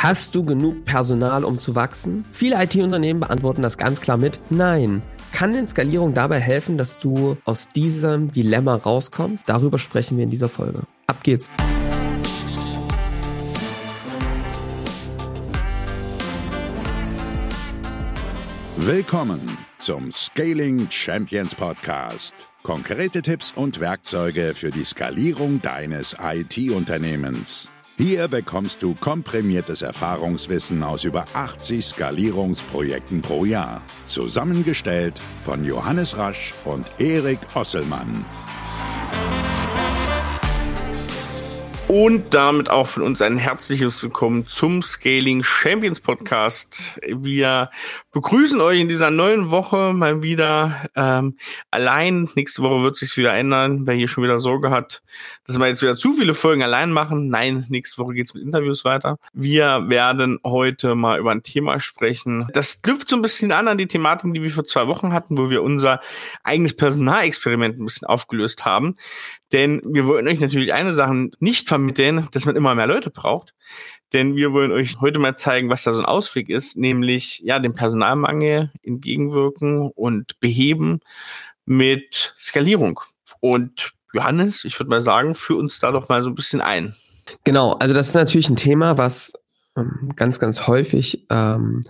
Hast du genug Personal, um zu wachsen? Viele IT-Unternehmen beantworten das ganz klar mit Nein. Kann denn Skalierung dabei helfen, dass du aus diesem Dilemma rauskommst? Darüber sprechen wir in dieser Folge. Ab geht's. Willkommen zum Scaling Champions Podcast. Konkrete Tipps und Werkzeuge für die Skalierung deines IT-Unternehmens. Hier bekommst du komprimiertes Erfahrungswissen aus über 80 Skalierungsprojekten pro Jahr. Zusammengestellt von Johannes Rasch und Erik Osselmann. Und damit auch von uns ein herzliches Willkommen zum Scaling Champions Podcast. Wir begrüßen euch in dieser neuen Woche mal wieder ähm, allein. Nächste Woche wird sich wieder ändern, wer hier schon wieder Sorge hat, dass wir jetzt wieder zu viele Folgen allein machen. Nein, nächste Woche geht's mit Interviews weiter. Wir werden heute mal über ein Thema sprechen. Das knüpft so ein bisschen an an die Thematik, die wir vor zwei Wochen hatten, wo wir unser eigenes Personalexperiment ein bisschen aufgelöst haben. Denn wir wollen euch natürlich eine Sache nicht vermitteln, dass man immer mehr Leute braucht. Denn wir wollen euch heute mal zeigen, was da so ein Ausweg ist, nämlich ja, dem Personalmangel entgegenwirken und beheben mit Skalierung. Und Johannes, ich würde mal sagen, führ uns da doch mal so ein bisschen ein. Genau, also das ist natürlich ein Thema, was ähm, ganz, ganz häufig ähm,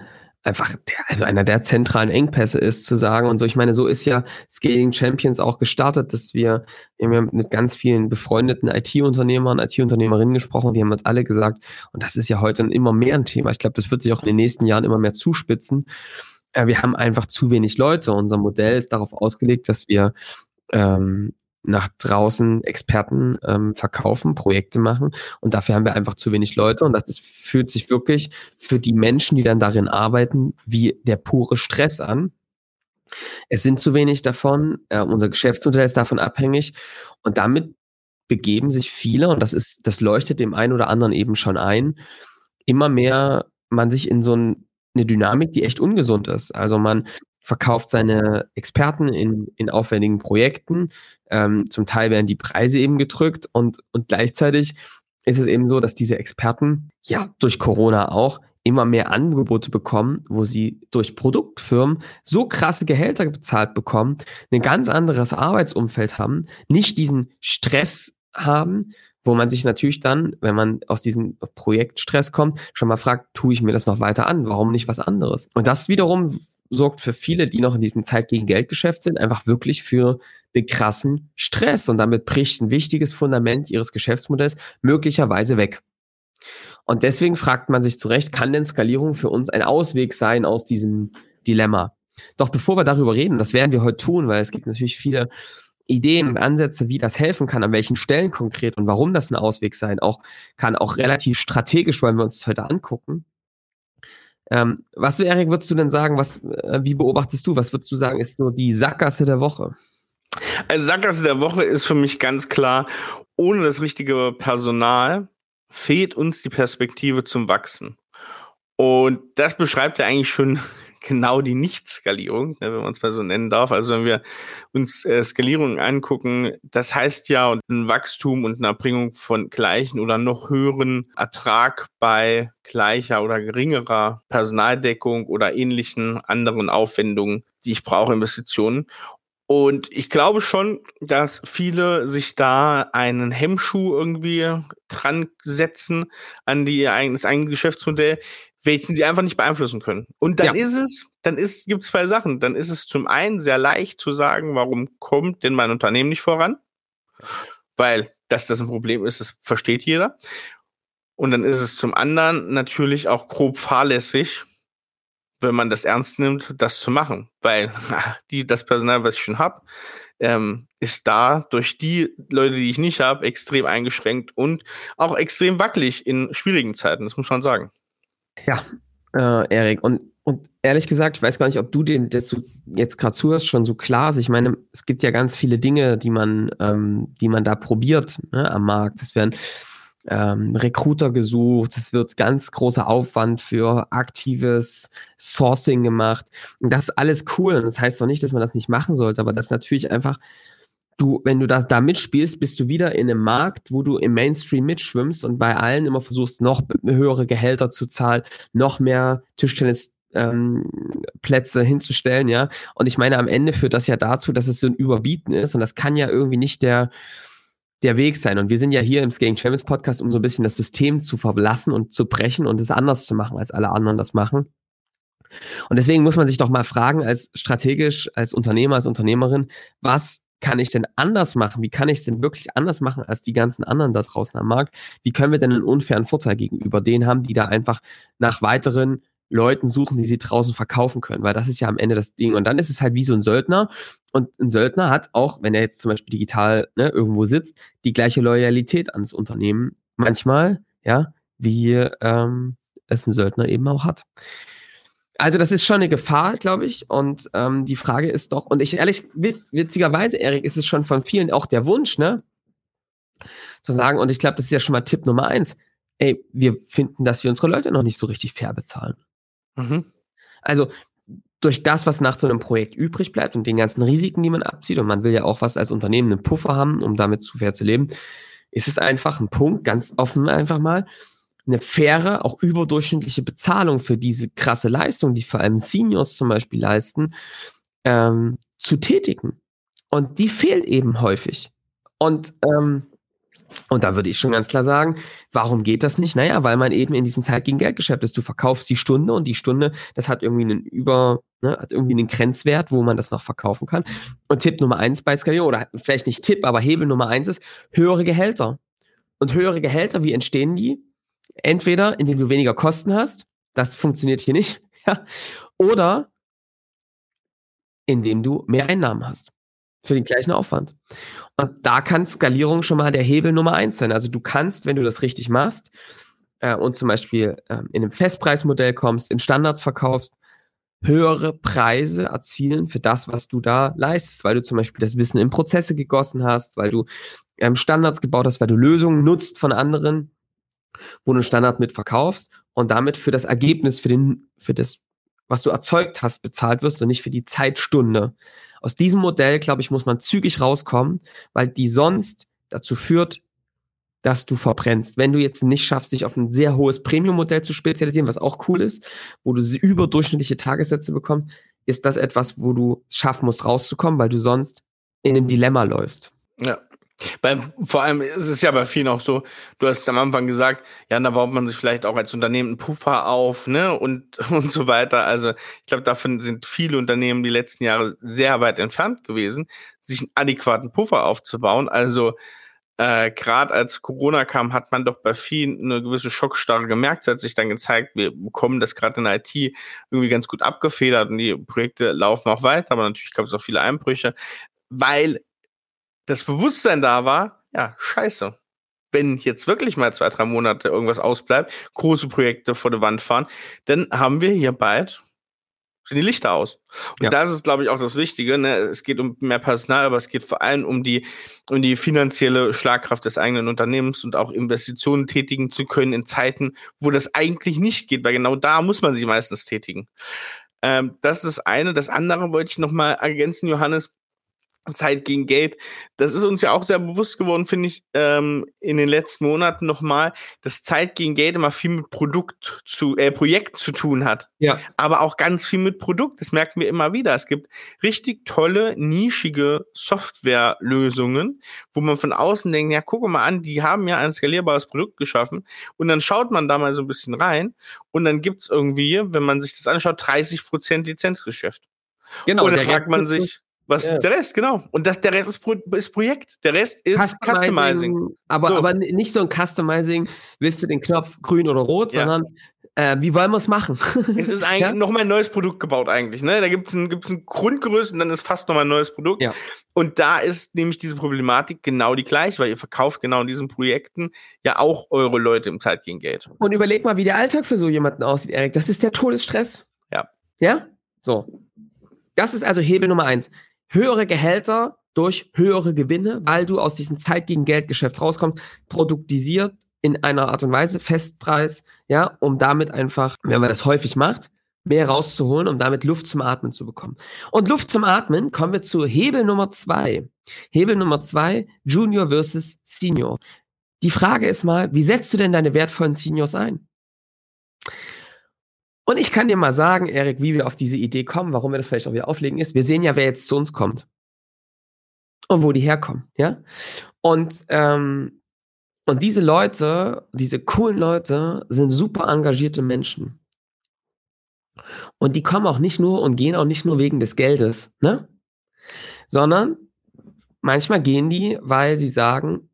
einfach der, also einer der zentralen Engpässe ist, zu sagen. Und so, ich meine, so ist ja Scaling Champions auch gestartet, dass wir, wir mit ganz vielen befreundeten IT-Unternehmern, IT-Unternehmerinnen gesprochen, die haben uns alle gesagt, und das ist ja heute immer mehr ein Thema. Ich glaube, das wird sich auch in den nächsten Jahren immer mehr zuspitzen. Äh, wir haben einfach zu wenig Leute. Unser Modell ist darauf ausgelegt, dass wir ähm, nach draußen Experten ähm, verkaufen, Projekte machen und dafür haben wir einfach zu wenig Leute und das ist, fühlt sich wirklich für die Menschen, die dann darin arbeiten, wie der pure Stress an. Es sind zu wenig davon, äh, unser Geschäftsmodell ist davon abhängig und damit begeben sich viele und das ist, das leuchtet dem einen oder anderen eben schon ein, immer mehr man sich in so ein, eine Dynamik, die echt ungesund ist. Also man verkauft seine Experten in, in aufwendigen Projekten. Ähm, zum Teil werden die Preise eben gedrückt und, und gleichzeitig ist es eben so, dass diese Experten ja durch Corona auch immer mehr Angebote bekommen, wo sie durch Produktfirmen so krasse Gehälter bezahlt bekommen, ein ganz anderes Arbeitsumfeld haben, nicht diesen Stress haben, wo man sich natürlich dann, wenn man aus diesem Projektstress kommt, schon mal fragt, tue ich mir das noch weiter an? Warum nicht was anderes? Und das wiederum sorgt für viele, die noch in diesem Zeit gegen Geldgeschäft sind, einfach wirklich für den krassen Stress und damit bricht ein wichtiges Fundament ihres Geschäftsmodells möglicherweise weg. Und deswegen fragt man sich zu Recht, kann denn Skalierung für uns ein Ausweg sein aus diesem Dilemma? Doch bevor wir darüber reden, das werden wir heute tun, weil es gibt natürlich viele Ideen und Ansätze, wie das helfen kann, an welchen Stellen konkret und warum das ein Ausweg sein auch kann, auch relativ strategisch, wollen wir uns das heute angucken. Ähm, was Erik, würdest du denn sagen, was, äh, wie beobachtest du, was würdest du sagen, ist so die Sackgasse der Woche? Also Sackgasse der Woche ist für mich ganz klar, ohne das richtige Personal fehlt uns die Perspektive zum Wachsen. Und das beschreibt ja eigentlich schon genau die Nicht-Skalierung, ne, wenn man es mal so nennen darf. Also wenn wir uns äh, Skalierung angucken, das heißt ja ein Wachstum und eine Erbringung von gleichen oder noch höheren Ertrag bei gleicher oder geringerer Personaldeckung oder ähnlichen anderen Aufwendungen, die ich brauche, Investitionen. Und ich glaube schon, dass viele sich da einen Hemmschuh irgendwie dran setzen an die, das eigene Geschäftsmodell, welchen sie einfach nicht beeinflussen können. Und dann ja. ist es, dann ist, gibt es zwei Sachen. Dann ist es zum einen sehr leicht zu sagen, warum kommt denn mein Unternehmen nicht voran? Weil, dass das ein Problem ist, das versteht jeder. Und dann ist es zum anderen natürlich auch grob fahrlässig, wenn man das ernst nimmt, das zu machen. Weil die, das Personal, was ich schon habe, ähm, ist da durch die Leute, die ich nicht habe, extrem eingeschränkt und auch extrem wackelig in schwierigen Zeiten, das muss man sagen. Ja, äh, Erik, und, und ehrlich gesagt, ich weiß gar nicht, ob du den, das du jetzt gerade zuhörst, schon so klar ist. Ich meine, es gibt ja ganz viele Dinge, die man, ähm, die man da probiert ne, am Markt. Es werden ähm, Recruiter gesucht, es wird ganz großer Aufwand für aktives Sourcing gemacht. Und das ist alles cool. Und das heißt doch nicht, dass man das nicht machen sollte, aber das natürlich einfach du, wenn du das da mitspielst, bist du wieder in einem Markt, wo du im Mainstream mitschwimmst und bei allen immer versuchst, noch höhere Gehälter zu zahlen, noch mehr Tischtennis ähm, Plätze hinzustellen, ja. Und ich meine, am Ende führt das ja dazu, dass es so ein Überbieten ist und das kann ja irgendwie nicht der, der Weg sein. Und wir sind ja hier im Skating Champions Podcast, um so ein bisschen das System zu verblassen und zu brechen und es anders zu machen, als alle anderen das machen. Und deswegen muss man sich doch mal fragen, als strategisch, als Unternehmer, als Unternehmerin, was kann ich denn anders machen? Wie kann ich es denn wirklich anders machen als die ganzen anderen da draußen am Markt? Wie können wir denn einen unfairen Vorteil gegenüber denen haben, die da einfach nach weiteren Leuten suchen, die sie draußen verkaufen können, weil das ist ja am Ende das Ding. Und dann ist es halt wie so ein Söldner. Und ein Söldner hat auch, wenn er jetzt zum Beispiel digital ne, irgendwo sitzt, die gleiche Loyalität ans Unternehmen manchmal, ja, wie ähm, es ein Söldner eben auch hat. Also das ist schon eine Gefahr, glaube ich. Und ähm, die Frage ist doch, und ich ehrlich, witzigerweise, Erik, ist es schon von vielen auch der Wunsch, ne? Zu sagen, und ich glaube, das ist ja schon mal Tipp Nummer eins. Ey, wir finden, dass wir unsere Leute noch nicht so richtig fair bezahlen. Mhm. Also durch das, was nach so einem Projekt übrig bleibt und den ganzen Risiken, die man abzieht, und man will ja auch was als Unternehmen einen Puffer haben, um damit zu fair zu leben, ist es einfach ein Punkt, ganz offen einfach mal, eine faire, auch überdurchschnittliche Bezahlung für diese krasse Leistung, die vor allem Seniors zum Beispiel leisten, ähm, zu tätigen. Und die fehlt eben häufig. Und ähm, und da würde ich schon ganz klar sagen, warum geht das nicht? Naja, weil man eben in diesem Zeit gegen Geldgeschäft ist. Du verkaufst die Stunde und die Stunde, das hat irgendwie einen Über, ne, hat irgendwie einen Grenzwert, wo man das noch verkaufen kann. Und Tipp Nummer eins bei Skalierung, oder vielleicht nicht Tipp, aber Hebel Nummer eins ist höhere Gehälter. Und höhere Gehälter, wie entstehen die? Entweder, indem du weniger Kosten hast, das funktioniert hier nicht, ja, oder indem du mehr Einnahmen hast für den gleichen Aufwand. Und da kann Skalierung schon mal der Hebel Nummer eins sein. Also du kannst, wenn du das richtig machst äh, und zum Beispiel äh, in einem Festpreismodell kommst, in Standards verkaufst, höhere Preise erzielen für das, was du da leistest, weil du zum Beispiel das Wissen in Prozesse gegossen hast, weil du ähm, Standards gebaut hast, weil du Lösungen nutzt von anderen, wo du einen Standard mit verkaufst und damit für das Ergebnis, für den, für das, was du erzeugt hast, bezahlt wirst und nicht für die Zeitstunde. Aus diesem Modell, glaube ich, muss man zügig rauskommen, weil die sonst dazu führt, dass du verbrennst. Wenn du jetzt nicht schaffst, dich auf ein sehr hohes Premium-Modell zu spezialisieren, was auch cool ist, wo du überdurchschnittliche Tagessätze bekommst, ist das etwas, wo du schaffen musst, rauszukommen, weil du sonst in einem Dilemma läufst. Ja. Bei, vor allem ist es ja bei vielen auch so, du hast am Anfang gesagt, ja, da baut man sich vielleicht auch als Unternehmen einen Puffer auf, ne, und, und so weiter. Also, ich glaube, davon sind viele Unternehmen die letzten Jahre sehr weit entfernt gewesen, sich einen adäquaten Puffer aufzubauen. Also, äh, gerade als Corona kam, hat man doch bei vielen eine gewisse Schockstarre gemerkt. Es hat sich dann gezeigt, wir bekommen das gerade in der IT irgendwie ganz gut abgefedert und die Projekte laufen auch weiter, aber natürlich gab es auch viele Einbrüche, weil das Bewusstsein da war, ja, scheiße. Wenn jetzt wirklich mal zwei, drei Monate irgendwas ausbleibt, große Projekte vor der Wand fahren, dann haben wir hier bald sind die Lichter aus. Und ja. das ist, glaube ich, auch das Wichtige. Ne? Es geht um mehr Personal, aber es geht vor allem um die, um die finanzielle Schlagkraft des eigenen Unternehmens und auch Investitionen tätigen zu können in Zeiten, wo das eigentlich nicht geht, weil genau da muss man sie meistens tätigen. Ähm, das ist das eine. Das andere wollte ich noch mal ergänzen, Johannes. Zeit gegen Geld. Das ist uns ja auch sehr bewusst geworden, finde ich, ähm, in den letzten Monaten nochmal, dass Zeit gegen Geld immer viel mit Produkt zu, äh, Projekt zu tun hat. Ja. Aber auch ganz viel mit Produkt. Das merken wir immer wieder. Es gibt richtig tolle, nischige Softwarelösungen, wo man von außen denkt, ja, guck mal an, die haben ja ein skalierbares Produkt geschaffen. Und dann schaut man da mal so ein bisschen rein und dann gibt's irgendwie, wenn man sich das anschaut, 30 Prozent Lizenzgeschäft. Genau. Und dann fragt man sich, was ja. ist der Rest, genau. Und das, der Rest ist, Pro, ist Projekt. Der Rest ist Customizing. Customizing. Aber, so. aber nicht so ein Customizing, willst du den Knopf grün oder rot, ja. sondern äh, wie wollen wir es machen? es ist eigentlich ja? nochmal ein neues Produkt gebaut eigentlich. Ne? Da gibt es ein, gibt's ein Grundgerüst und dann ist fast nochmal ein neues Produkt. Ja. Und da ist nämlich diese Problematik genau die gleiche, weil ihr verkauft genau in diesen Projekten ja auch eure Leute im Zeit gegen Geld. Und überleg mal, wie der Alltag für so jemanden aussieht, Erik. Das ist der Todesstress. Ja. Ja? So. Das ist also Hebel Nummer eins höhere Gehälter durch höhere Gewinne, weil du aus diesem Zeit gegen Geldgeschäft rauskommst, produktisiert in einer Art und Weise, Festpreis, ja, um damit einfach, wenn man das häufig macht, mehr rauszuholen, um damit Luft zum Atmen zu bekommen. Und Luft zum Atmen kommen wir zu Hebel Nummer zwei. Hebel Nummer zwei, Junior versus Senior. Die Frage ist mal, wie setzt du denn deine wertvollen Seniors ein? Und ich kann dir mal sagen, Erik, wie wir auf diese Idee kommen, warum wir das vielleicht auch wieder auflegen, ist, wir sehen ja, wer jetzt zu uns kommt. Und wo die herkommen, ja? Und, ähm, und diese Leute, diese coolen Leute, sind super engagierte Menschen. Und die kommen auch nicht nur und gehen auch nicht nur wegen des Geldes, ne? Sondern manchmal gehen die, weil sie sagen,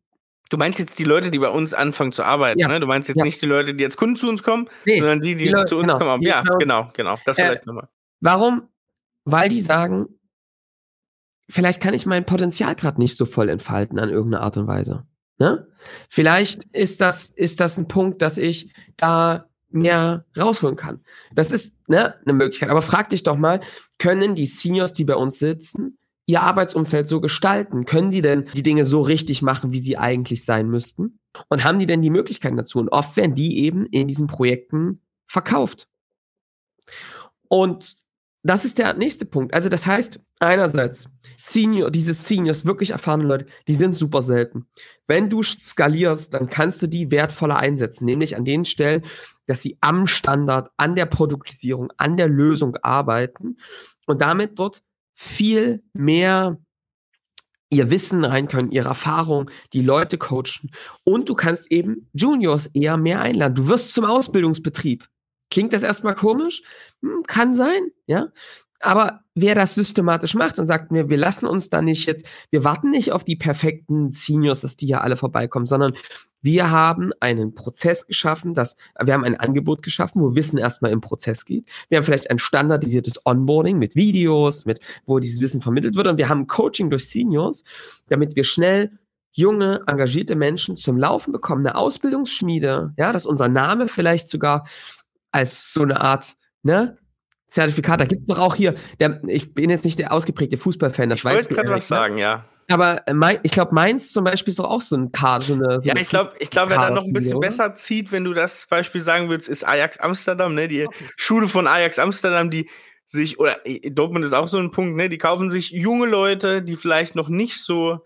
Du meinst jetzt die Leute, die bei uns anfangen zu arbeiten, ja. ne? Du meinst jetzt ja. nicht die Leute, die jetzt Kunden zu uns kommen, nee, sondern die, die, die Leute, zu uns genau, kommen. Ja, genau, genau. genau. Das äh, vielleicht nochmal. Warum? Weil die sagen, vielleicht kann ich mein Potenzial gerade nicht so voll entfalten an irgendeine Art und Weise. Ne? Vielleicht ist das, ist das ein Punkt, dass ich da mehr rausholen kann. Das ist ne, eine Möglichkeit. Aber frag dich doch mal, können die Seniors, die bei uns sitzen, ihr Arbeitsumfeld so gestalten? Können die denn die Dinge so richtig machen, wie sie eigentlich sein müssten? Und haben die denn die Möglichkeiten dazu? Und oft werden die eben in diesen Projekten verkauft. Und das ist der nächste Punkt. Also das heißt, einerseits, Senior, diese Seniors, wirklich erfahrene Leute, die sind super selten. Wenn du skalierst, dann kannst du die wertvoller einsetzen, nämlich an den Stellen, dass sie am Standard, an der Produktisierung, an der Lösung arbeiten und damit dort viel mehr ihr Wissen rein können, ihre Erfahrung, die Leute coachen. Und du kannst eben Juniors eher mehr einladen. Du wirst zum Ausbildungsbetrieb. Klingt das erstmal komisch? Hm, kann sein, ja. Aber wer das systematisch macht und sagt mir, wir lassen uns da nicht jetzt, wir warten nicht auf die perfekten Seniors, dass die ja alle vorbeikommen, sondern wir haben einen Prozess geschaffen, dass wir haben ein Angebot geschaffen, wo Wissen erstmal im Prozess geht. Wir haben vielleicht ein standardisiertes Onboarding mit Videos, mit wo dieses Wissen vermittelt wird und wir haben Coaching durch Seniors, damit wir schnell junge, engagierte Menschen zum Laufen bekommen, eine Ausbildungsschmiede, ja, dass unser Name vielleicht sogar als so eine Art, ne, Zertifikat. Da gibt es doch auch hier, der, ich bin jetzt nicht der ausgeprägte Fußballfan, das ich wollte gerade was ne? sagen, ja. Aber äh, mein, ich glaube, Mainz zum Beispiel ist doch auch so ein Card. So eine, so ja, ich glaube, ich glaub, wer da noch ein bisschen oder? besser zieht, wenn du das Beispiel sagen willst, ist Ajax Amsterdam, ne? Die okay. Schule von Ajax Amsterdam, die sich, oder äh, Dortmund ist auch so ein Punkt, ne? Die kaufen sich junge Leute, die vielleicht noch nicht so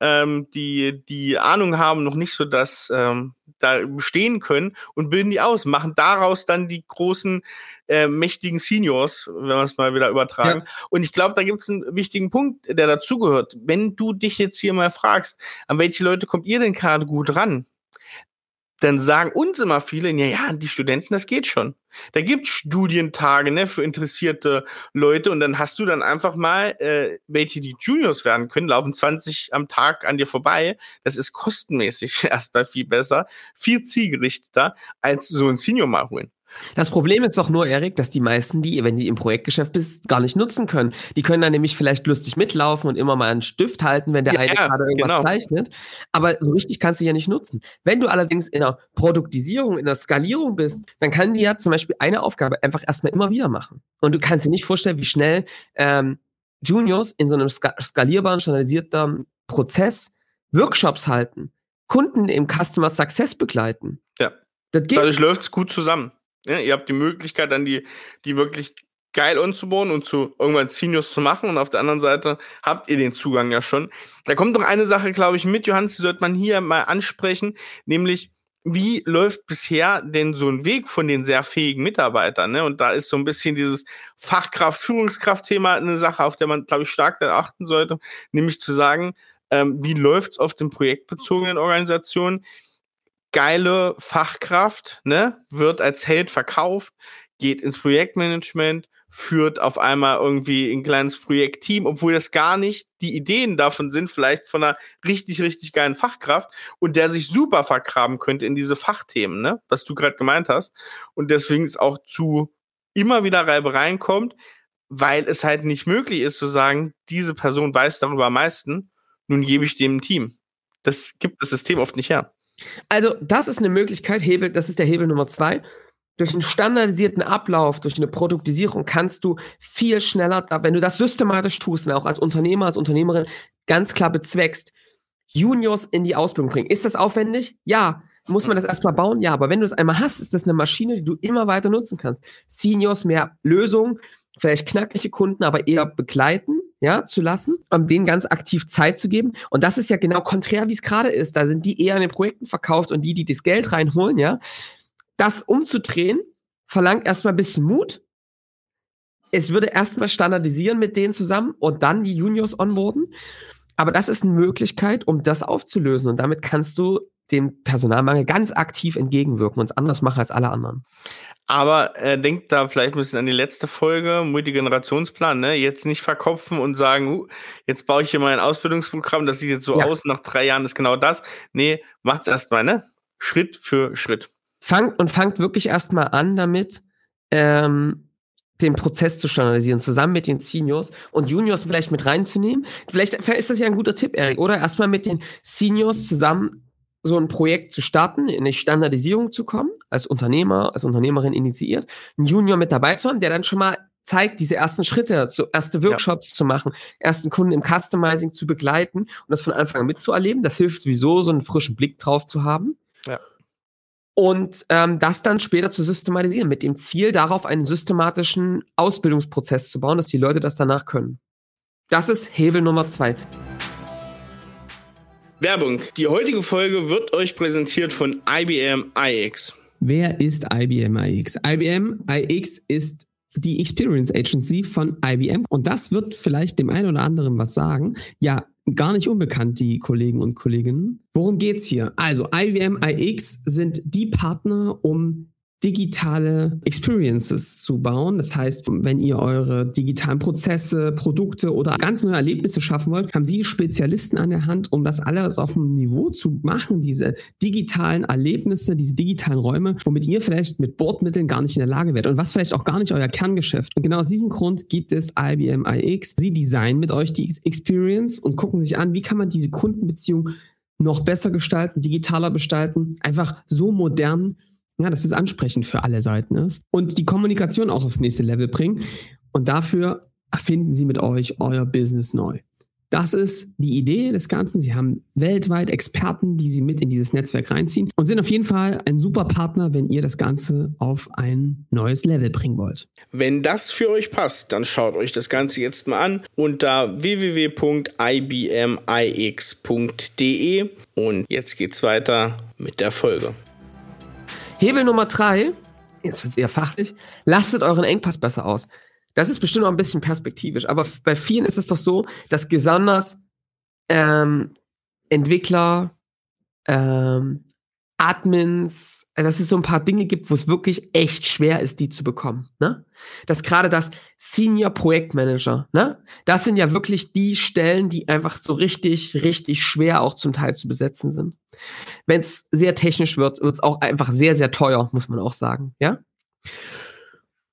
ähm, die, die Ahnung haben, noch nicht so das ähm, da bestehen können und bilden die aus, machen daraus dann die großen äh, mächtigen Seniors, wenn wir es mal wieder übertragen. Ja. Und ich glaube, da gibt es einen wichtigen Punkt, der dazugehört. Wenn du dich jetzt hier mal fragst, an welche Leute kommt ihr denn gerade gut ran? Dann sagen uns immer viele, ja, ja, die Studenten, das geht schon. Da gibt Studientage ne, für interessierte Leute und dann hast du dann einfach mal, äh, welche die Juniors werden können, laufen 20 am Tag an dir vorbei. Das ist kostenmäßig erstmal viel besser, viel zielgerichteter, als so ein Senior mal holen. Das Problem ist doch nur, Erik, dass die meisten die, wenn die im Projektgeschäft bist, gar nicht nutzen können. Die können dann nämlich vielleicht lustig mitlaufen und immer mal einen Stift halten, wenn der ja, eine gerade irgendwas genau. zeichnet. Aber so richtig kannst du ja nicht nutzen. Wenn du allerdings in der Produktisierung, in der Skalierung bist, dann kann die ja zum Beispiel eine Aufgabe einfach erstmal immer wieder machen. Und du kannst dir nicht vorstellen, wie schnell ähm, Juniors in so einem skalierbaren, standardisierten Prozess Workshops halten, Kunden im Customer Success begleiten. Ja. Dadurch läuft es gut zusammen. Ja, ihr habt die Möglichkeit, dann die, die wirklich geil umzubauen und zu irgendwann Seniors zu machen. Und auf der anderen Seite habt ihr den Zugang ja schon. Da kommt noch eine Sache, glaube ich, mit, Johannes, die sollte man hier mal ansprechen, nämlich wie läuft bisher denn so ein Weg von den sehr fähigen Mitarbeitern? Ne? Und da ist so ein bisschen dieses Fachkraft, Führungskraft-Thema eine Sache, auf der man, glaube ich, stark achten sollte, nämlich zu sagen, ähm, wie läuft's auf den projektbezogenen Organisationen? Geile Fachkraft, ne, wird als Held verkauft, geht ins Projektmanagement, führt auf einmal irgendwie ein kleines Projektteam, obwohl das gar nicht die Ideen davon sind, vielleicht von einer richtig, richtig geilen Fachkraft und der sich super vergraben könnte in diese Fachthemen, ne, was du gerade gemeint hast. Und deswegen es auch zu immer wieder Reibereien kommt, weil es halt nicht möglich ist zu sagen, diese Person weiß darüber am meisten, nun gebe ich dem ein Team. Das gibt das System oft nicht her. Also, das ist eine Möglichkeit, Hebel, das ist der Hebel Nummer zwei. Durch einen standardisierten Ablauf, durch eine Produktisierung kannst du viel schneller, wenn du das systematisch tust und auch als Unternehmer, als Unternehmerin ganz klar bezweckst, Juniors in die Ausbildung bringen. Ist das aufwendig? Ja. muss man das erstmal bauen? Ja, aber wenn du es einmal hast, ist das eine Maschine, die du immer weiter nutzen kannst. Seniors mehr Lösungen, vielleicht knackige Kunden, aber eher begleiten, ja, zu lassen, um denen ganz aktiv Zeit zu geben. Und das ist ja genau konträr, wie es gerade ist. Da sind die eher an den Projekten verkauft und die, die das Geld reinholen, ja. Das umzudrehen, verlangt erstmal ein bisschen Mut. Es würde erstmal standardisieren mit denen zusammen und dann die Juniors onboarden. Aber das ist eine Möglichkeit, um das aufzulösen. Und damit kannst du dem Personalmangel ganz aktiv entgegenwirken und es anders machen als alle anderen. Aber äh, denkt da vielleicht ein bisschen an die letzte Folge, Multigenerationsplan, ne? Jetzt nicht verkopfen und sagen, uh, jetzt baue ich hier mal ein Ausbildungsprogramm, das sieht jetzt so ja. aus, nach drei Jahren ist genau das. Nee, macht's erstmal, ne? Schritt für Schritt. Fangt und fangt wirklich erstmal an damit, ähm, den Prozess zu standardisieren, zusammen mit den Seniors und Juniors vielleicht mit reinzunehmen. Vielleicht ist das ja ein guter Tipp, Erik, oder? Erstmal mit den Seniors zusammen so ein Projekt zu starten, in eine Standardisierung zu kommen, als Unternehmer, als Unternehmerin initiiert, einen Junior mit dabei zu haben, der dann schon mal zeigt, diese ersten Schritte, so erste Workshops ja. zu machen, ersten Kunden im Customizing zu begleiten und das von Anfang an mitzuerleben. Das hilft sowieso, so einen frischen Blick drauf zu haben. Ja. Und ähm, das dann später zu systematisieren, mit dem Ziel, darauf einen systematischen Ausbildungsprozess zu bauen, dass die Leute das danach können. Das ist Hebel Nummer zwei. Werbung. Die heutige Folge wird euch präsentiert von IBM iX. Wer ist IBM iX? IBM iX ist die Experience Agency von IBM und das wird vielleicht dem einen oder anderen was sagen. Ja, gar nicht unbekannt, die Kollegen und Kolleginnen. Worum geht's hier? Also IBM iX sind die Partner, um digitale Experiences zu bauen. Das heißt, wenn ihr eure digitalen Prozesse, Produkte oder ganz neue Erlebnisse schaffen wollt, haben Sie Spezialisten an der Hand, um das alles auf einem Niveau zu machen, diese digitalen Erlebnisse, diese digitalen Räume, womit ihr vielleicht mit Bordmitteln gar nicht in der Lage werdet und was vielleicht auch gar nicht euer Kerngeschäft. Und genau aus diesem Grund gibt es IBM iX. Sie designen mit euch die Experience und gucken sich an, wie kann man diese Kundenbeziehung noch besser gestalten, digitaler gestalten, einfach so modern, ja, dass es ansprechend für alle Seiten ist und die Kommunikation auch aufs nächste Level bringen. Und dafür erfinden sie mit euch euer Business neu. Das ist die Idee des Ganzen. Sie haben weltweit Experten, die sie mit in dieses Netzwerk reinziehen und sind auf jeden Fall ein super Partner, wenn ihr das Ganze auf ein neues Level bringen wollt. Wenn das für euch passt, dann schaut euch das Ganze jetzt mal an unter www.ibmix.de und jetzt geht's weiter mit der Folge. Hebel Nummer drei, jetzt wird es eher fachlich, lastet euren Engpass besser aus. Das ist bestimmt noch ein bisschen perspektivisch, aber bei vielen ist es doch so, dass besonders ähm, Entwickler, ähm, Admins, äh, dass es so ein paar Dinge gibt, wo es wirklich echt schwer ist, die zu bekommen. Ne? Dass gerade das Senior Projektmanager, ne? Das sind ja wirklich die Stellen, die einfach so richtig, richtig schwer auch zum Teil zu besetzen sind. Wenn es sehr technisch wird, wird es auch einfach sehr, sehr teuer, muss man auch sagen, ja?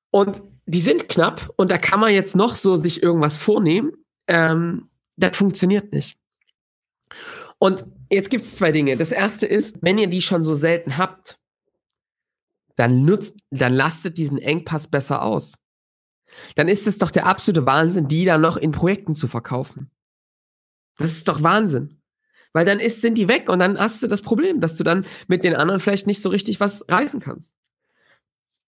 Und die sind knapp und da kann man jetzt noch so sich irgendwas vornehmen. Ähm, das funktioniert nicht. Und jetzt gibt es zwei Dinge. Das erste ist, wenn ihr die schon so selten habt, dann nutzt, dann lastet diesen Engpass besser aus. Dann ist es doch der absolute Wahnsinn, die dann noch in Projekten zu verkaufen. Das ist doch Wahnsinn. Weil dann ist, sind die weg und dann hast du das Problem, dass du dann mit den anderen vielleicht nicht so richtig was reißen kannst.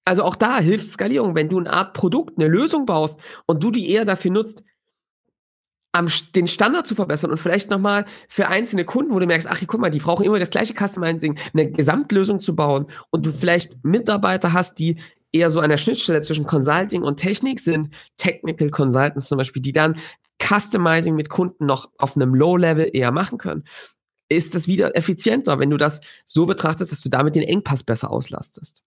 Also auch da hilft Skalierung, wenn du eine Art Produkt, eine Lösung baust und du die eher dafür nutzt, am, den Standard zu verbessern und vielleicht nochmal für einzelne Kunden, wo du merkst, ach, guck mal, die brauchen immer das gleiche Customizing, eine Gesamtlösung zu bauen und du vielleicht Mitarbeiter hast, die eher so an der Schnittstelle zwischen Consulting und Technik sind, Technical Consultants zum Beispiel, die dann Customizing mit Kunden noch auf einem Low-Level eher machen können, ist das wieder effizienter, wenn du das so betrachtest, dass du damit den Engpass besser auslastest.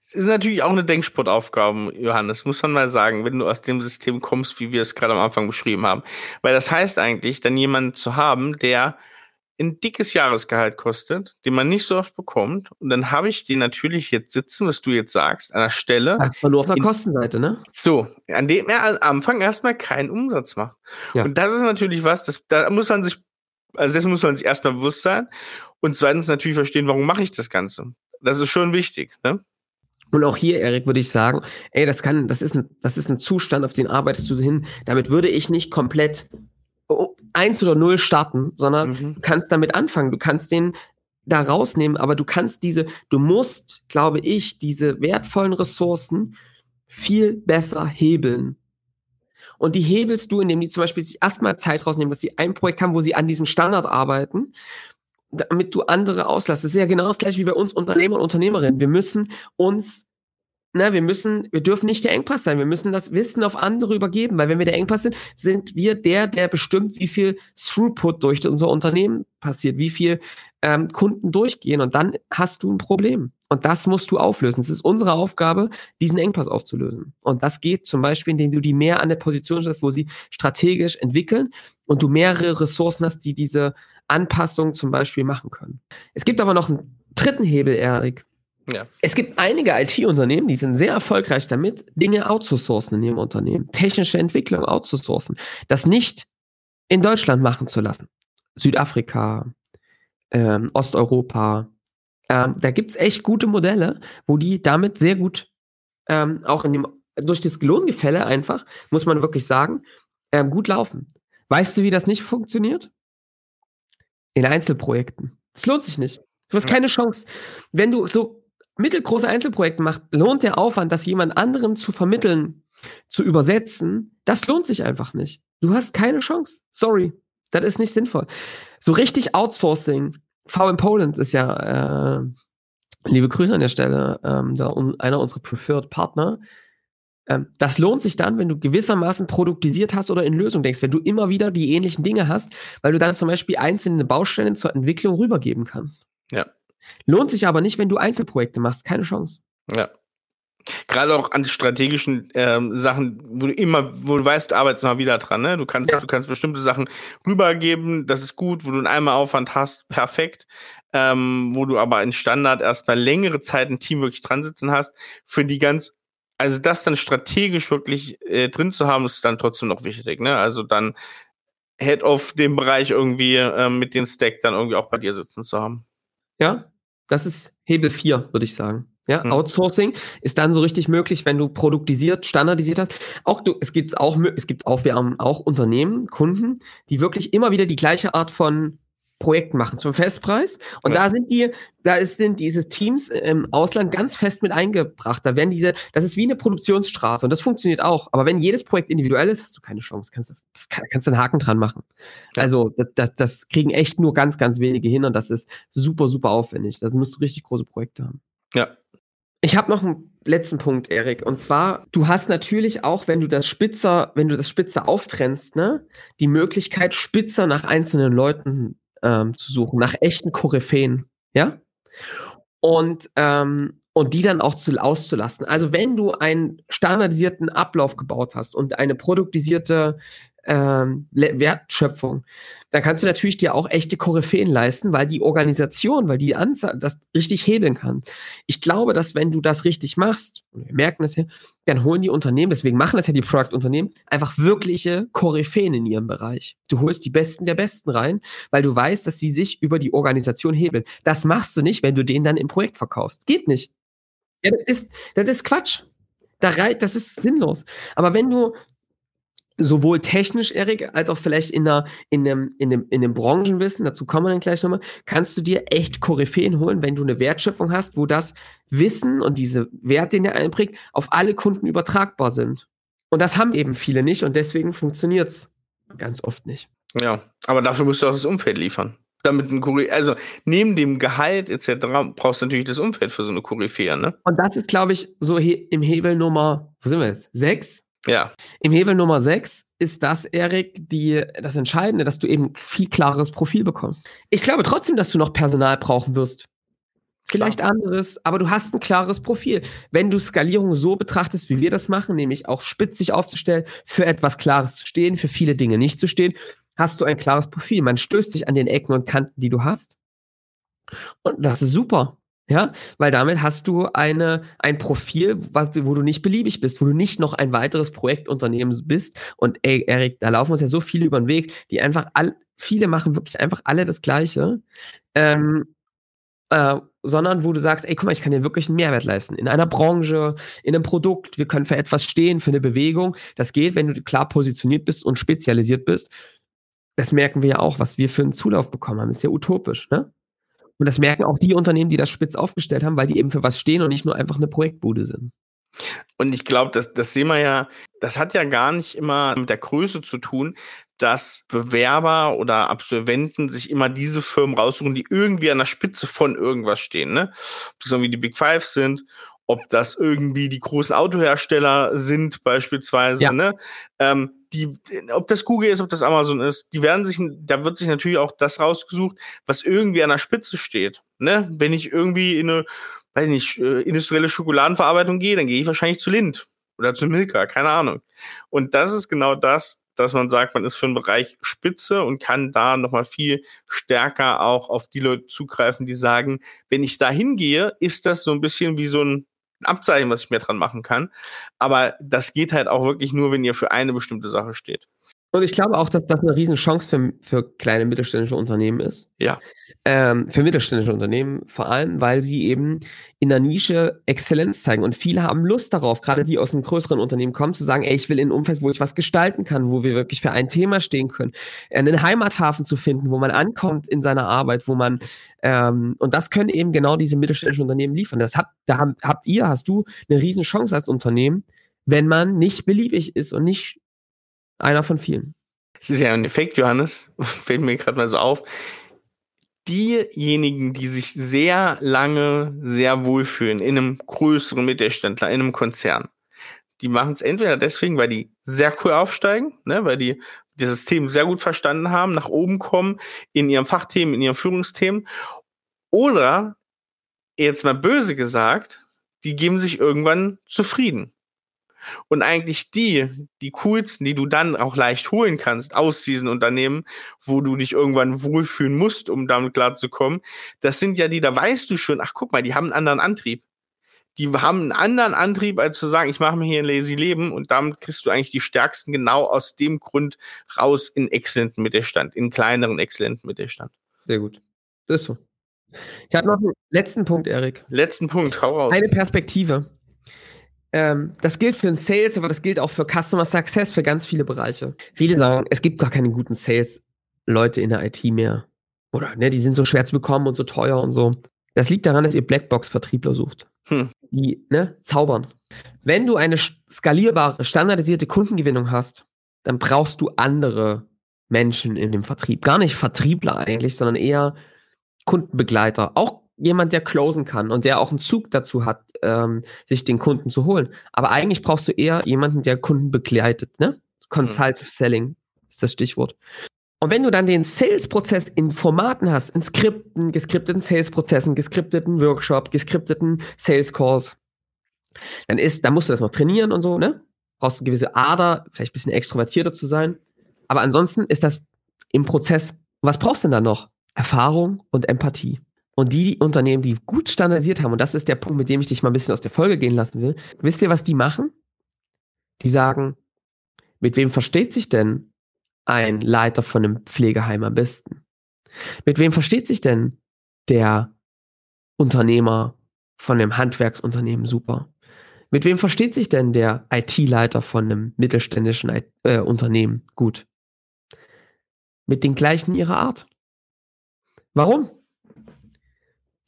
Es ist natürlich auch eine Denksportaufgabe, Johannes, muss man mal sagen, wenn du aus dem System kommst, wie wir es gerade am Anfang beschrieben haben. Weil das heißt eigentlich, dann jemanden zu haben, der ein dickes Jahresgehalt kostet, den man nicht so oft bekommt. Und dann habe ich den natürlich jetzt sitzen, was du jetzt sagst, an der Stelle. Erstmal nur auf der in, Kostenseite, ne? So, an dem er am Anfang erstmal keinen Umsatz macht. Ja. Und das ist natürlich was, das, da muss man sich, also das muss man sich erstmal bewusst sein. Und zweitens natürlich verstehen, warum mache ich das Ganze. Das ist schon wichtig, ne? Und auch hier, Erik, würde ich sagen, ey, das kann, das ist ein, das ist ein Zustand, auf den arbeitest du hin. Damit würde ich nicht komplett eins oder null starten, sondern mhm. du kannst damit anfangen. Du kannst den da rausnehmen, aber du kannst diese, du musst, glaube ich, diese wertvollen Ressourcen viel besser hebeln. Und die hebelst du, indem die zum Beispiel sich erstmal Zeit rausnehmen, dass sie ein Projekt haben, wo sie an diesem Standard arbeiten, damit du andere auslässt. Das ist ja genau das gleiche wie bei uns Unternehmer und Unternehmerinnen. Wir müssen uns na, wir müssen, wir dürfen nicht der Engpass sein. Wir müssen das Wissen auf andere übergeben, weil wenn wir der Engpass sind, sind wir der, der bestimmt, wie viel Throughput durch unser Unternehmen passiert, wie viel ähm, Kunden durchgehen und dann hast du ein Problem. Und das musst du auflösen. Es ist unsere Aufgabe, diesen Engpass aufzulösen. Und das geht zum Beispiel, indem du die mehr an der Position stellst, wo sie strategisch entwickeln und du mehrere Ressourcen hast, die diese Anpassung zum Beispiel machen können. Es gibt aber noch einen dritten Hebel, Erik. Ja. Es gibt einige IT-Unternehmen, die sind sehr erfolgreich damit, Dinge outzusourcen in ihrem Unternehmen, technische Entwicklung outzusourcen, das nicht in Deutschland machen zu lassen. Südafrika, ähm, Osteuropa, ähm, da gibt's echt gute Modelle, wo die damit sehr gut ähm, auch in dem durch das Lohngefälle einfach, muss man wirklich sagen, ähm, gut laufen. Weißt du, wie das nicht funktioniert? In Einzelprojekten. Es lohnt sich nicht. Du hast keine Chance. Wenn du so mittelgroße Einzelprojekte macht, lohnt der Aufwand, das jemand anderem zu vermitteln, zu übersetzen, das lohnt sich einfach nicht. Du hast keine Chance. Sorry. Das ist nicht sinnvoll. So richtig Outsourcing. VM Poland ist ja, äh, liebe Grüße an der Stelle, ähm, da un einer unserer Preferred Partner. Ähm, das lohnt sich dann, wenn du gewissermaßen produktisiert hast oder in Lösung denkst, wenn du immer wieder die ähnlichen Dinge hast, weil du dann zum Beispiel einzelne Baustellen zur Entwicklung rübergeben kannst. Ja. Lohnt sich aber nicht, wenn du Einzelprojekte machst. Keine Chance. Ja. Gerade auch an strategischen ähm, Sachen, wo du immer, wo du weißt, du arbeitest mal wieder dran, ne? Du kannst, ja. du kannst bestimmte Sachen rübergeben, das ist gut, wo du einen einmal Aufwand hast, perfekt. Ähm, wo du aber in Standard erstmal längere Zeit ein Team wirklich dran sitzen hast, für die ganz, also das dann strategisch wirklich äh, drin zu haben, ist dann trotzdem noch wichtig, ne? Also dann Head of dem Bereich irgendwie äh, mit dem Stack dann irgendwie auch bei dir sitzen zu haben. Ja, das ist Hebel 4, würde ich sagen. Ja, mhm. Outsourcing ist dann so richtig möglich, wenn du produktisiert, standardisiert hast. Auch du, es gibt auch, es gibt auch, wir haben auch Unternehmen, Kunden, die wirklich immer wieder die gleiche Art von Projekt machen zum Festpreis. Und ja. da sind die, da sind diese Teams im Ausland ganz fest mit eingebracht. Da werden diese, das ist wie eine Produktionsstraße und das funktioniert auch. Aber wenn jedes Projekt individuell ist, hast du keine Chance. Kannst du, das kann, kannst du einen Haken dran machen. Also, das, das kriegen echt nur ganz, ganz wenige hin und das ist super, super aufwendig. Da musst du richtig große Projekte haben. Ja. Ich habe noch einen letzten Punkt, Erik. Und zwar, du hast natürlich auch, wenn du das spitzer, wenn du das spitzer auftrennst, ne, die Möglichkeit, spitzer nach einzelnen Leuten ähm, zu suchen, nach echten Koryphäen, ja? Und, ähm, und die dann auch zu, auszulassen. Also wenn du einen standardisierten Ablauf gebaut hast und eine produktisierte ähm, Wertschöpfung, da kannst du natürlich dir auch echte Koryphäen leisten, weil die Organisation, weil die Anzahl das richtig hebeln kann. Ich glaube, dass wenn du das richtig machst, und wir merken das ja, dann holen die Unternehmen, deswegen machen das ja die Product-Unternehmen, einfach wirkliche Koryphäen in ihrem Bereich. Du holst die Besten der Besten rein, weil du weißt, dass sie sich über die Organisation hebeln. Das machst du nicht, wenn du den dann im Projekt verkaufst. Geht nicht. Ja, das ist, das ist Quatsch. Das ist sinnlos. Aber wenn du sowohl technisch, Erik, als auch vielleicht in, einer, in, einem, in, einem, in einem Branchenwissen, dazu kommen wir dann gleich nochmal, kannst du dir echt Koryphäen holen, wenn du eine Wertschöpfung hast, wo das Wissen und diese Werte, den er einprägt, auf alle Kunden übertragbar sind. Und das haben eben viele nicht und deswegen funktioniert es ganz oft nicht. Ja, aber dafür musst du auch das Umfeld liefern. Damit ein Koryphäe, also neben dem Gehalt etc. brauchst du natürlich das Umfeld für so eine Koryphäe, ne? Und das ist, glaube ich, so he im Hebel Nummer, wo sind wir jetzt? Sechs? Ja. Im Hebel Nummer 6 ist das, Erik, die, das Entscheidende, dass du eben viel klareres Profil bekommst. Ich glaube trotzdem, dass du noch Personal brauchen wirst. Vielleicht Klar. anderes, aber du hast ein klares Profil. Wenn du Skalierung so betrachtest, wie wir das machen, nämlich auch spitzig aufzustellen, für etwas Klares zu stehen, für viele Dinge nicht zu stehen, hast du ein klares Profil. Man stößt dich an den Ecken und Kanten, die du hast. Und das ist super. Ja, weil damit hast du eine, ein Profil, was, wo du nicht beliebig bist, wo du nicht noch ein weiteres Projektunternehmen bist. Und ey, Erik, da laufen uns ja so viele über den Weg, die einfach all, viele machen wirklich einfach alle das Gleiche. Ähm, äh, sondern wo du sagst, ey, guck mal, ich kann dir wirklich einen Mehrwert leisten. In einer Branche, in einem Produkt, wir können für etwas stehen, für eine Bewegung. Das geht, wenn du klar positioniert bist und spezialisiert bist. Das merken wir ja auch, was wir für einen Zulauf bekommen haben. ist ja utopisch, ne? Und das merken auch die Unternehmen, die das spitz aufgestellt haben, weil die eben für was stehen und nicht nur einfach eine Projektbude sind. Und ich glaube, das, das sehen wir ja, das hat ja gar nicht immer mit der Größe zu tun, dass Bewerber oder Absolventen sich immer diese Firmen raussuchen, die irgendwie an der Spitze von irgendwas stehen. Ne? Ob das irgendwie die Big Five sind, ob das irgendwie die großen Autohersteller sind, beispielsweise, ja. ne? Ähm, die, ob das Google ist, ob das Amazon ist, die werden sich, da wird sich natürlich auch das rausgesucht, was irgendwie an der Spitze steht. Ne? Wenn ich irgendwie in eine, weiß nicht, äh, industrielle Schokoladenverarbeitung gehe, dann gehe ich wahrscheinlich zu Lind oder zu Milka, keine Ahnung. Und das ist genau das, dass man sagt, man ist für einen Bereich Spitze und kann da nochmal viel stärker auch auf die Leute zugreifen, die sagen, wenn ich da hingehe, ist das so ein bisschen wie so ein Abzeichen, was ich mir dran machen kann. Aber das geht halt auch wirklich nur, wenn ihr für eine bestimmte Sache steht. Und ich glaube auch, dass das eine Riesenchance für, für kleine mittelständische Unternehmen ist. Ja. Ähm, für mittelständische Unternehmen vor allem, weil sie eben in der Nische Exzellenz zeigen. Und viele haben Lust darauf, gerade die aus einem größeren Unternehmen kommen, zu sagen, ey, ich will in ein Umfeld, wo ich was gestalten kann, wo wir wirklich für ein Thema stehen können. Einen Heimathafen zu finden, wo man ankommt in seiner Arbeit, wo man, ähm, und das können eben genau diese mittelständischen Unternehmen liefern. Das habt, da habt ihr, hast du eine Riesenchance als Unternehmen, wenn man nicht beliebig ist und nicht einer von vielen. Es ist ja ein Effekt, Johannes, fällt mir gerade mal so auf. Diejenigen, die sich sehr lange sehr wohlfühlen in einem größeren Mittelständler, in einem Konzern, die machen es entweder deswegen, weil die sehr cool aufsteigen, ne, weil die das System sehr gut verstanden haben, nach oben kommen in ihrem Fachthemen, in ihren Führungsthemen, oder jetzt mal böse gesagt, die geben sich irgendwann zufrieden. Und eigentlich die, die coolsten, die du dann auch leicht holen kannst aus diesen Unternehmen, wo du dich irgendwann wohlfühlen musst, um damit klarzukommen, das sind ja die, da weißt du schon, ach guck mal, die haben einen anderen Antrieb. Die haben einen anderen Antrieb, als zu sagen, ich mache mir hier ein lazy Leben und damit kriegst du eigentlich die stärksten genau aus dem Grund raus in exzellenten Mittelstand, in kleineren exzellenten Mittelstand. Sehr gut. Das ist so. Ich habe noch einen letzten Punkt, Erik. Letzten Punkt, hau raus. Eine Perspektive. Ähm, das gilt für den Sales, aber das gilt auch für Customer Success, für ganz viele Bereiche. Viele sagen, es gibt gar keine guten Sales-Leute in der IT mehr. Oder, ne, die sind so schwer zu bekommen und so teuer und so. Das liegt daran, dass ihr Blackbox-Vertriebler sucht. Hm. Die, ne, zaubern. Wenn du eine skalierbare, standardisierte Kundengewinnung hast, dann brauchst du andere Menschen in dem Vertrieb. Gar nicht Vertriebler eigentlich, sondern eher Kundenbegleiter. Auch jemand, der closen kann und der auch einen Zug dazu hat, ähm, sich den Kunden zu holen. Aber eigentlich brauchst du eher jemanden, der Kunden begleitet, ne? Consultative mhm. Selling ist das Stichwort. Und wenn du dann den Sales-Prozess in Formaten hast, in Skripten, geskripteten Sales-Prozessen, geskripteten Workshop, geskripteten Sales-Calls, dann ist, dann musst du das noch trainieren und so, ne? Brauchst eine gewisse Ader, vielleicht ein bisschen extrovertierter zu sein. Aber ansonsten ist das im Prozess. Was brauchst du denn da noch? Erfahrung und Empathie. Und die Unternehmen, die gut standardisiert haben, und das ist der Punkt, mit dem ich dich mal ein bisschen aus der Folge gehen lassen will, wisst ihr, was die machen? Die sagen, mit wem versteht sich denn ein Leiter von einem Pflegeheim am besten? Mit wem versteht sich denn der Unternehmer von einem Handwerksunternehmen super? Mit wem versteht sich denn der IT-Leiter von einem mittelständischen äh, Unternehmen gut? Mit den gleichen ihrer Art. Warum?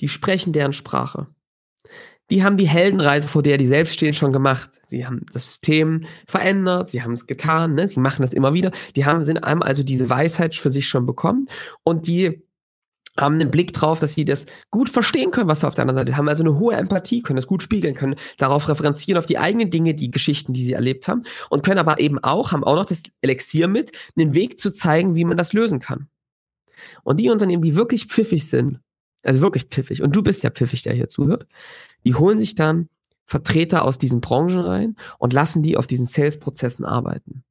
Die sprechen deren Sprache. Die haben die Heldenreise, vor der die selbst stehen, schon gemacht. Sie haben das System verändert, sie haben es getan, ne? sie machen das immer wieder. Die haben sind einmal also diese Weisheit für sich schon bekommen und die haben einen Blick drauf, dass sie das gut verstehen können, was auf der anderen Seite haben. Also eine hohe Empathie, können das gut spiegeln, können darauf referenzieren, auf die eigenen Dinge, die Geschichten, die sie erlebt haben und können aber eben auch, haben auch noch das Elixier mit, einen Weg zu zeigen, wie man das lösen kann. Und die Unternehmen, die wirklich pfiffig sind also wirklich pfiffig, und du bist ja pfiffig, der hier zuhört, die holen sich dann Vertreter aus diesen Branchen rein und lassen die auf diesen Sales-Prozessen arbeiten.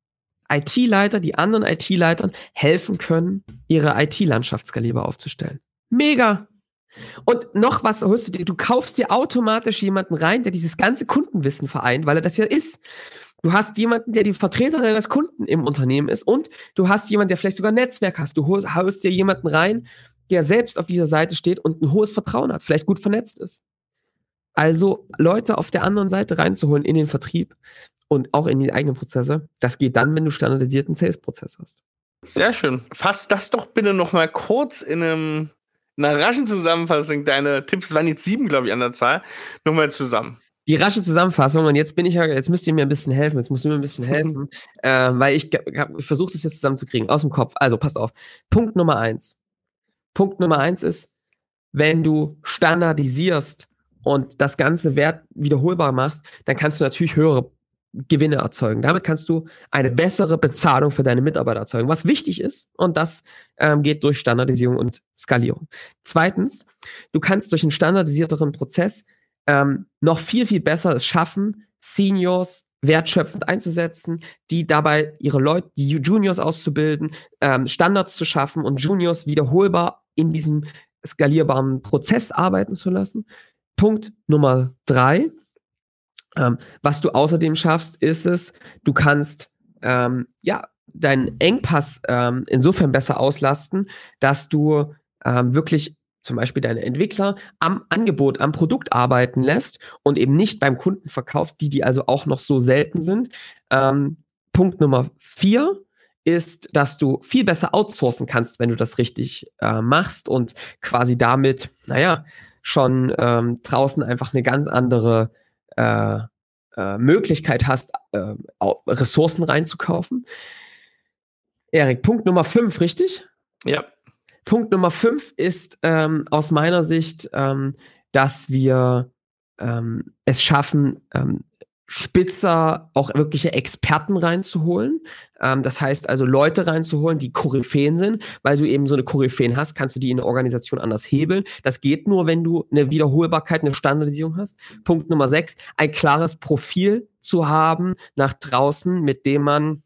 IT-Leiter, die anderen IT-Leitern helfen können, ihre IT-Landschaft skalierbar aufzustellen. Mega! Und noch was holst du dir? Du kaufst dir automatisch jemanden rein, der dieses ganze Kundenwissen vereint, weil er das ja ist. Du hast jemanden, der die Vertreter deines Kunden im Unternehmen ist und du hast jemanden, der vielleicht sogar ein Netzwerk hast. Du haust dir jemanden rein, der selbst auf dieser Seite steht und ein hohes Vertrauen hat, vielleicht gut vernetzt ist. Also Leute auf der anderen Seite reinzuholen in den Vertrieb und auch in die eigenen Prozesse, das geht dann, wenn du standardisierten Sales-Prozess hast. Sehr schön. Fass das doch bitte noch mal kurz in einem einer raschen Zusammenfassung deine Tipps, waren jetzt sieben, glaube ich, an der Zahl, nochmal zusammen. Die rasche Zusammenfassung, und jetzt bin ich ja, jetzt müsst ihr mir ein bisschen helfen, jetzt musst du mir ein bisschen helfen, äh, weil ich, ich versuche das jetzt zusammenzukriegen, aus dem Kopf. Also, passt auf. Punkt Nummer eins. Punkt Nummer eins ist, wenn du standardisierst und das ganze Wert wiederholbar machst, dann kannst du natürlich höhere Gewinne erzeugen. Damit kannst du eine bessere Bezahlung für deine Mitarbeiter erzeugen, was wichtig ist. Und das ähm, geht durch Standardisierung und Skalierung. Zweitens, du kannst durch einen standardisierteren Prozess ähm, noch viel, viel besser es schaffen, Seniors wertschöpfend einzusetzen, die dabei ihre Leute, die Juniors auszubilden, ähm, Standards zu schaffen und Juniors wiederholbar in diesem skalierbaren Prozess arbeiten zu lassen. Punkt Nummer drei, ähm, was du außerdem schaffst, ist es, du kannst ähm, ja deinen Engpass ähm, insofern besser auslasten, dass du ähm, wirklich zum Beispiel deine Entwickler am Angebot, am Produkt arbeiten lässt und eben nicht beim Kunden verkaufst, die die also auch noch so selten sind. Ähm, Punkt Nummer vier ist, dass du viel besser outsourcen kannst, wenn du das richtig äh, machst und quasi damit, naja, schon ähm, draußen einfach eine ganz andere äh, äh, Möglichkeit hast, äh, Ressourcen reinzukaufen. Erik, Punkt Nummer fünf, richtig? Ja. Punkt Nummer fünf ist ähm, aus meiner Sicht, ähm, dass wir ähm, es schaffen, ähm, spitzer auch wirkliche Experten reinzuholen. Ähm, das heißt also Leute reinzuholen, die Koryphäen sind, weil du eben so eine Koryphäen hast, kannst du die in der Organisation anders hebeln. Das geht nur, wenn du eine Wiederholbarkeit, eine Standardisierung hast. Punkt Nummer sechs, ein klares Profil zu haben nach draußen, mit dem man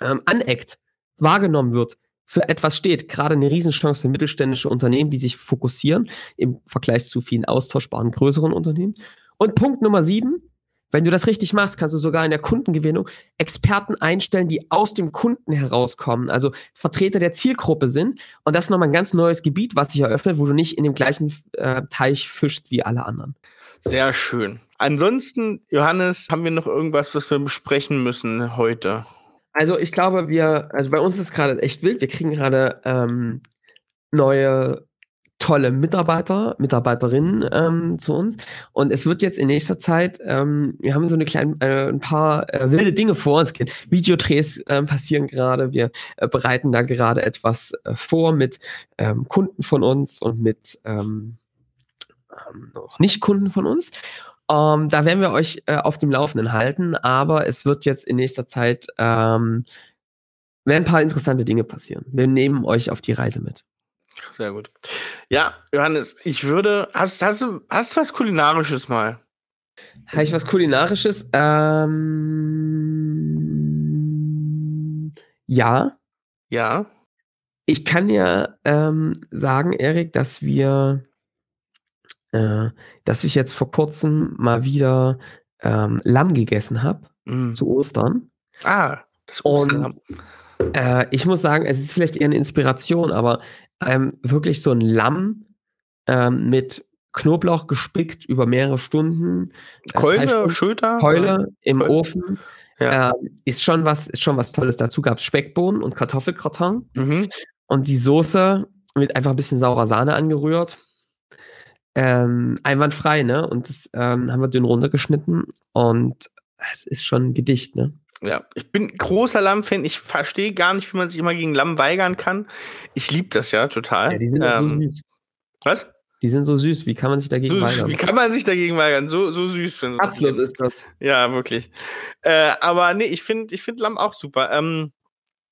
ähm, aneckt, wahrgenommen wird, für etwas steht. Gerade eine Riesenchance für mittelständische Unternehmen, die sich fokussieren im Vergleich zu vielen austauschbaren größeren Unternehmen. Und Punkt Nummer sieben, wenn du das richtig machst, kannst du sogar in der Kundengewinnung Experten einstellen, die aus dem Kunden herauskommen, also Vertreter der Zielgruppe sind. Und das ist nochmal ein ganz neues Gebiet, was sich eröffnet, wo du nicht in dem gleichen äh, Teich fischst wie alle anderen. Sehr schön. Ansonsten, Johannes, haben wir noch irgendwas, was wir besprechen müssen heute? Also ich glaube, wir, also bei uns ist gerade echt wild. Wir kriegen gerade ähm, neue tolle Mitarbeiter, Mitarbeiterinnen ähm, zu uns. Und es wird jetzt in nächster Zeit, ähm, wir haben so eine kleine, äh, ein paar äh, wilde Dinge vor uns. Videodrehs äh, passieren gerade. Wir äh, bereiten da gerade etwas äh, vor mit ähm, Kunden von uns und mit ähm, ähm, noch nicht Kunden von uns. Ähm, da werden wir euch äh, auf dem Laufenden halten, aber es wird jetzt in nächster Zeit ähm, werden ein paar interessante Dinge passieren. Wir nehmen euch auf die Reise mit. Sehr gut. Ja, Johannes, ich würde. Hast, hast, du, hast du was Kulinarisches mal? Habe ich was Kulinarisches? Ähm, ja. Ja. Ich kann ja ähm, sagen, Erik, dass wir äh, dass ich jetzt vor kurzem mal wieder ähm, Lamm gegessen habe mm. zu Ostern. Ah, das Osterlamm. Und, äh, ich muss sagen, es ist vielleicht eher eine Inspiration, aber ähm, wirklich so ein Lamm ähm, mit Knoblauch gespickt über mehrere Stunden. Äh, Keule, Schulter? Keule im Keule. Ofen. Ja. Äh, ist schon was, ist schon was Tolles. Dazu gab es Speckbohnen und Kartoffelgratin. Mhm. Und die Soße mit einfach ein bisschen saurer Sahne angerührt ähm, einwandfrei, ne? Und das ähm, haben wir dünn runtergeschnitten und es ist schon ein Gedicht, ne? Ja, ich bin großer Lamm-Fan. Ich verstehe gar nicht, wie man sich immer gegen Lamm weigern kann. Ich liebe das ja total. Ja, die sind ähm, so süß. Was? Die sind so süß. Wie kann man sich dagegen so, weigern? Wie kann man sich dagegen weigern? So, so süß. Herzlos ist das. Ja, wirklich. Äh, aber nee, ich finde ich find Lamm auch super. Ähm,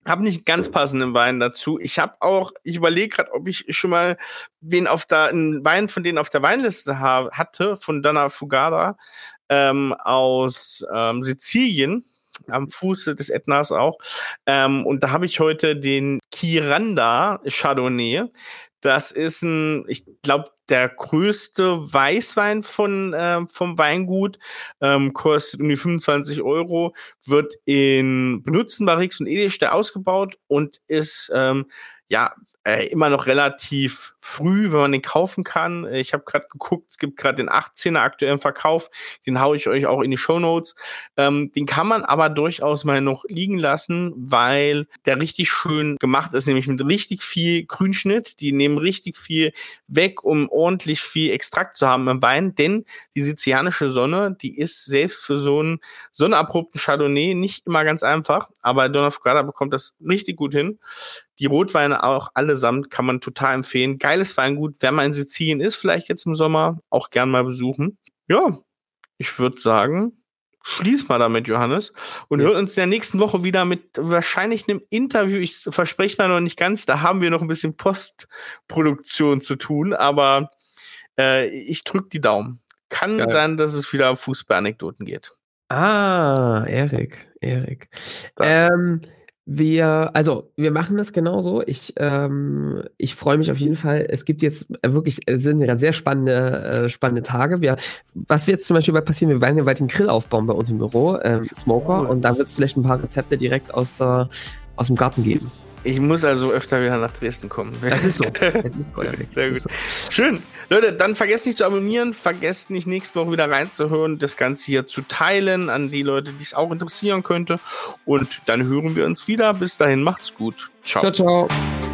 habe nicht ganz passenden Wein dazu. Ich habe auch, ich überlege gerade, ob ich schon mal wen auf der, einen Wein von denen auf der Weinliste ha hatte, von Donna Fugada ähm, aus ähm, Sizilien, am Fuße des Etnas auch. Ähm, und da habe ich heute den Kiranda Chardonnay. Das ist ein, ich glaube, der größte Weißwein von, äh, vom Weingut, ähm, kostet um die 25 Euro, wird in benutzten Barriques und Edelstahl ausgebaut und ist ähm, ja äh, immer noch relativ früh, wenn man den kaufen kann. Ich habe gerade geguckt, es gibt gerade den 18er aktuellen Verkauf. Den haue ich euch auch in die Show Notes. Ähm, den kann man aber durchaus mal noch liegen lassen, weil der richtig schön gemacht ist, nämlich mit richtig viel Grünschnitt. Die nehmen richtig viel weg, um ordentlich viel Extrakt zu haben im Wein, denn die sizilianische Sonne, die ist selbst für so einen sonnenabrupten Chardonnay nicht immer ganz einfach, aber Donna Fugada bekommt das richtig gut hin. Die Rotweine auch allesamt kann man total empfehlen. Geiles Weingut, wenn man in Sizilien ist, vielleicht jetzt im Sommer, auch gern mal besuchen. Ja, ich würde sagen, schließ mal damit, Johannes. Und ja. hört uns in der nächsten Woche wieder mit wahrscheinlich einem Interview. Ich verspreche mal noch nicht ganz, da haben wir noch ein bisschen Postproduktion zu tun, aber äh, ich drücke die Daumen. Kann Geil. sein, dass es wieder Fußballanekdoten geht. Ah, Erik, Erik. Ähm, wir, also wir machen das genauso. Ich, ähm, ich freue mich auf jeden Fall. Es gibt jetzt wirklich, es sind ja sehr spannende, äh, spannende Tage. Wir, was wird jetzt zum Beispiel bald passieren? Wir werden ja bald den Grill aufbauen bei uns im Büro, ähm, Smoker, und da wird es vielleicht ein paar Rezepte direkt aus der aus dem Garten geben. Ich muss also öfter wieder nach Dresden kommen. Das ist so. Sehr gut. Schön. Leute, dann vergesst nicht zu abonnieren, vergesst nicht nächste Woche wieder reinzuhören, das Ganze hier zu teilen an die Leute, die es auch interessieren könnte. Und dann hören wir uns wieder. Bis dahin, macht's gut. Ciao. Ciao, ciao.